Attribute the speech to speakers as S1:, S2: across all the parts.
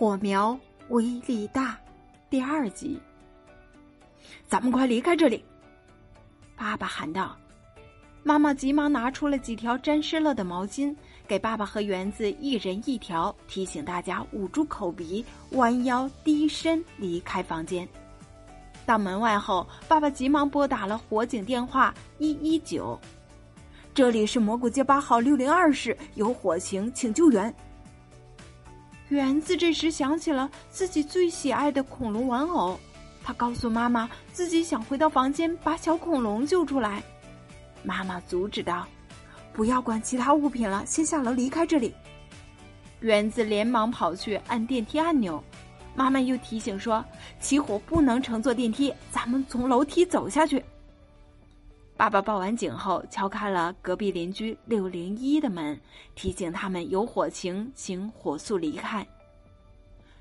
S1: 火苗威力大，第二集。咱们快离开这里！爸爸喊道。妈妈急忙拿出了几条沾湿了的毛巾，给爸爸和园子一人一条，提醒大家捂住口鼻，弯腰低身离开房间。到门外后，爸爸急忙拨打了火警电话一一九：“这里是蘑菇街八号六零二室，有火情，请救援。”园子这时想起了自己最喜爱的恐龙玩偶，他告诉妈妈自己想回到房间把小恐龙救出来。妈妈阻止道：“不要管其他物品了，先下楼离开这里。”园子连忙跑去按电梯按钮。妈妈又提醒说：“起火不能乘坐电梯，咱们从楼梯走下去。”爸爸报完警后，敲开了隔壁邻居六零一的门，提醒他们有火情，请火速离开。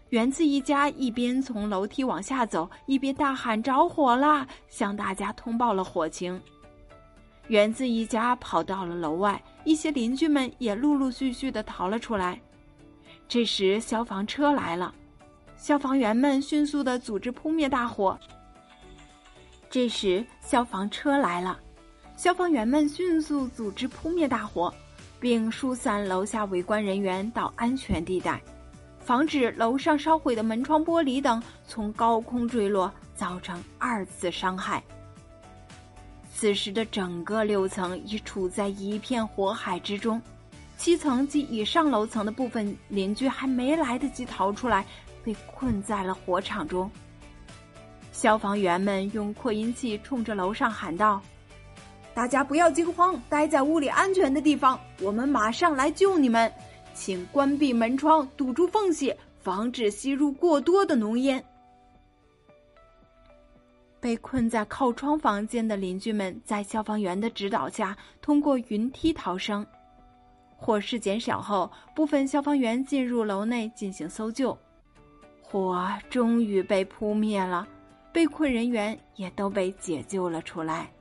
S1: 园子一家一边从楼梯往下走，一边大喊：“着火啦！”向大家通报了火情。园子一家跑到了楼外，一些邻居们也陆陆续续的逃了出来。这时，消防车来了，消防员们迅速的组织扑灭大火。这时，消防车来了，消防员们迅速组织扑灭大火，并疏散楼下围观人员到安全地带，防止楼上烧毁的门窗玻璃等从高空坠落，造成二次伤害。此时的整个六层已处在一片火海之中，七层及以上楼层的部分邻居还没来得及逃出来，被困在了火场中。消防员们用扩音器冲着楼上喊道：“大家不要惊慌，待在屋里安全的地方，我们马上来救你们。请关闭门窗，堵住缝隙，防止吸入过多的浓烟。”被困在靠窗房间的邻居们，在消防员的指导下，通过云梯逃生。火势减小后，部分消防员进入楼内进行搜救，火终于被扑灭了，被困人员也都被解救了出来。